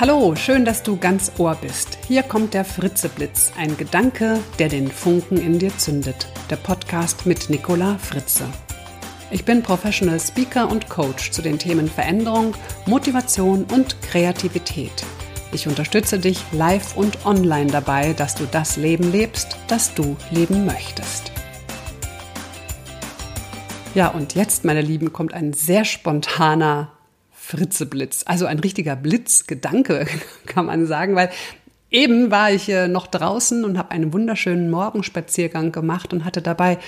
Hallo, schön, dass du ganz Ohr bist. Hier kommt der Fritzeblitz, ein Gedanke, der den Funken in dir zündet. Der Podcast mit Nicola Fritze. Ich bin Professional Speaker und Coach zu den Themen Veränderung, Motivation und Kreativität. Ich unterstütze dich live und online dabei, dass du das Leben lebst, das du leben möchtest. Ja, und jetzt, meine Lieben, kommt ein sehr spontaner Fritzeblitz. Also ein richtiger Blitzgedanke, kann man sagen, weil eben war ich äh, noch draußen und habe einen wunderschönen Morgenspaziergang gemacht und hatte dabei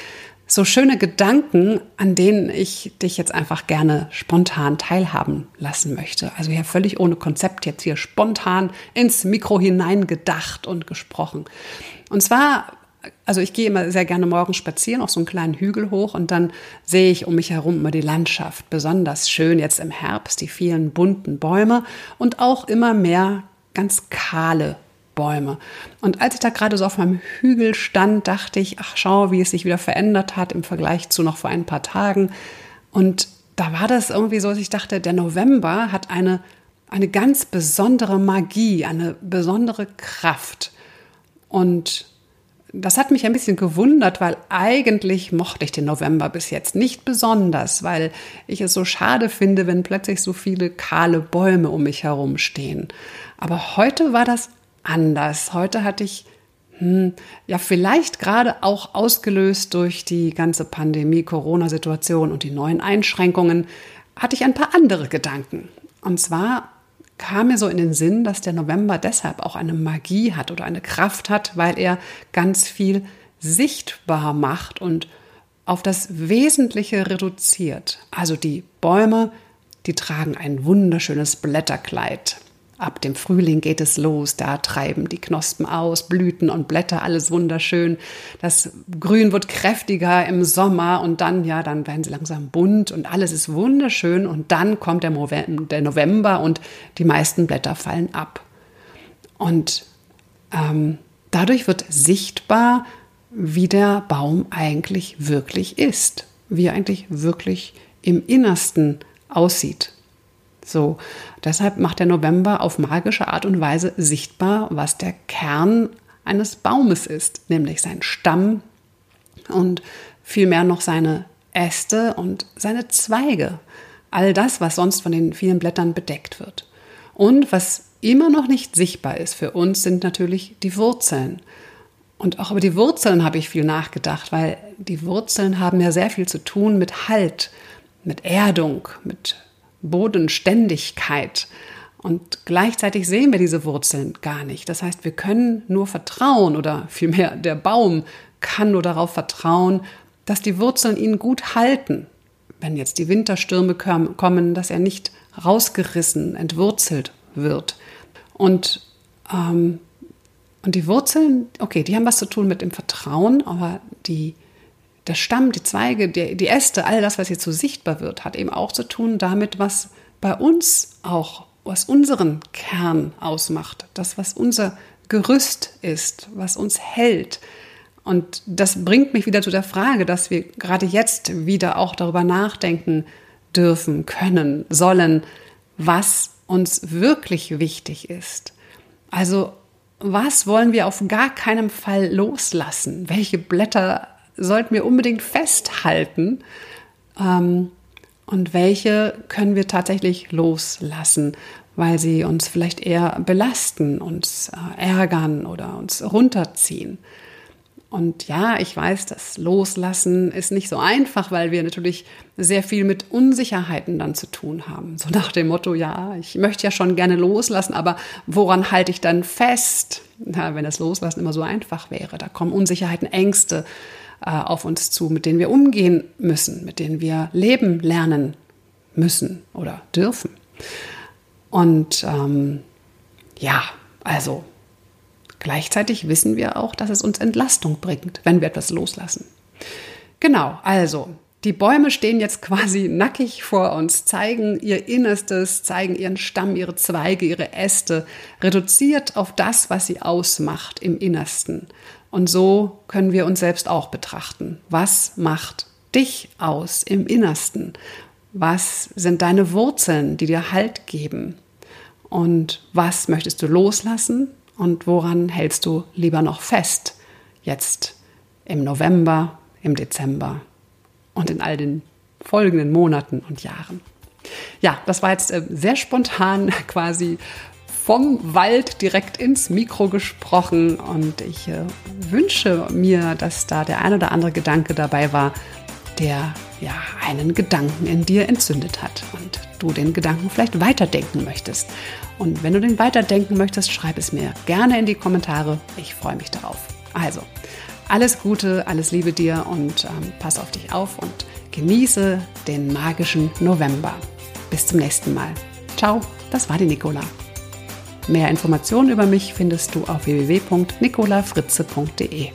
so schöne Gedanken, an denen ich dich jetzt einfach gerne spontan teilhaben lassen möchte. Also ja völlig ohne Konzept jetzt hier spontan ins Mikro hinein gedacht und gesprochen. Und zwar also ich gehe immer sehr gerne morgens spazieren, auf so einen kleinen Hügel hoch und dann sehe ich um mich herum immer die Landschaft. Besonders schön jetzt im Herbst, die vielen bunten Bäume und auch immer mehr ganz kahle Bäume. Und als ich da gerade so auf meinem Hügel stand, dachte ich, ach schau, wie es sich wieder verändert hat im Vergleich zu noch vor ein paar Tagen. Und da war das irgendwie so, dass ich dachte, der November hat eine, eine ganz besondere Magie, eine besondere Kraft. Und das hat mich ein bisschen gewundert, weil eigentlich mochte ich den November bis jetzt nicht besonders, weil ich es so schade finde, wenn plötzlich so viele kahle Bäume um mich herum stehen. Aber heute war das anders. Heute hatte ich hm, ja vielleicht gerade auch ausgelöst durch die ganze Pandemie, Corona-Situation und die neuen Einschränkungen, hatte ich ein paar andere Gedanken. Und zwar kam mir so in den Sinn, dass der November deshalb auch eine Magie hat oder eine Kraft hat, weil er ganz viel sichtbar macht und auf das Wesentliche reduziert. Also die Bäume, die tragen ein wunderschönes Blätterkleid. Ab dem Frühling geht es los, da treiben die Knospen aus, Blüten und Blätter, alles wunderschön. Das Grün wird kräftiger im Sommer und dann, ja, dann werden sie langsam bunt und alles ist wunderschön und dann kommt der November und die meisten Blätter fallen ab. Und ähm, dadurch wird sichtbar, wie der Baum eigentlich wirklich ist, wie er eigentlich wirklich im Innersten aussieht. So, deshalb macht der November auf magische Art und Weise sichtbar, was der Kern eines Baumes ist, nämlich sein Stamm und vielmehr noch seine Äste und seine Zweige. All das, was sonst von den vielen Blättern bedeckt wird. Und was immer noch nicht sichtbar ist für uns, sind natürlich die Wurzeln. Und auch über die Wurzeln habe ich viel nachgedacht, weil die Wurzeln haben ja sehr viel zu tun mit Halt, mit Erdung, mit Bodenständigkeit. Und gleichzeitig sehen wir diese Wurzeln gar nicht. Das heißt, wir können nur vertrauen oder vielmehr der Baum kann nur darauf vertrauen, dass die Wurzeln ihn gut halten. Wenn jetzt die Winterstürme kommen, dass er nicht rausgerissen, entwurzelt wird. Und, ähm, und die Wurzeln, okay, die haben was zu tun mit dem Vertrauen, aber die der Stamm, die Zweige, die, die Äste, all das, was jetzt so sichtbar wird, hat eben auch zu tun damit, was bei uns auch, was unseren Kern ausmacht, das, was unser Gerüst ist, was uns hält. Und das bringt mich wieder zu der Frage, dass wir gerade jetzt wieder auch darüber nachdenken dürfen, können, sollen, was uns wirklich wichtig ist. Also was wollen wir auf gar keinen Fall loslassen? Welche Blätter sollten wir unbedingt festhalten ähm, und welche können wir tatsächlich loslassen, weil sie uns vielleicht eher belasten, uns äh, ärgern oder uns runterziehen. Und ja, ich weiß, das Loslassen ist nicht so einfach, weil wir natürlich sehr viel mit Unsicherheiten dann zu tun haben. So nach dem Motto, ja, ich möchte ja schon gerne loslassen, aber woran halte ich dann fest? Na, wenn das Loslassen immer so einfach wäre, da kommen Unsicherheiten, Ängste, äh, auf uns zu, mit denen wir umgehen müssen, mit denen wir leben lernen müssen oder dürfen. Und ähm, ja, also gleichzeitig wissen wir auch, dass es uns Entlastung bringt, wenn wir etwas loslassen. Genau, also die Bäume stehen jetzt quasi nackig vor uns, zeigen ihr Innerstes, zeigen ihren Stamm, ihre Zweige, ihre Äste, reduziert auf das, was sie ausmacht im Innersten. Und so können wir uns selbst auch betrachten. Was macht dich aus im Innersten? Was sind deine Wurzeln, die dir Halt geben? und was möchtest du loslassen und woran hältst du lieber noch fest? Jetzt im November, im Dezember und in all den folgenden Monaten und Jahren. Ja, das war jetzt äh, sehr spontan quasi vom Wald direkt ins Mikro gesprochen und ich äh, wünsche mir, dass da der ein oder andere Gedanke dabei war, der ja einen Gedanken in dir entzündet hat und du den Gedanken vielleicht weiterdenken möchtest. Und wenn du den weiterdenken möchtest, schreib es mir gerne in die Kommentare. Ich freue mich darauf. Also, alles Gute, alles Liebe dir und ähm, pass auf dich auf und genieße den magischen November. Bis zum nächsten Mal. Ciao, das war die Nicola. Mehr Informationen über mich findest du auf www.nicolafritze.de.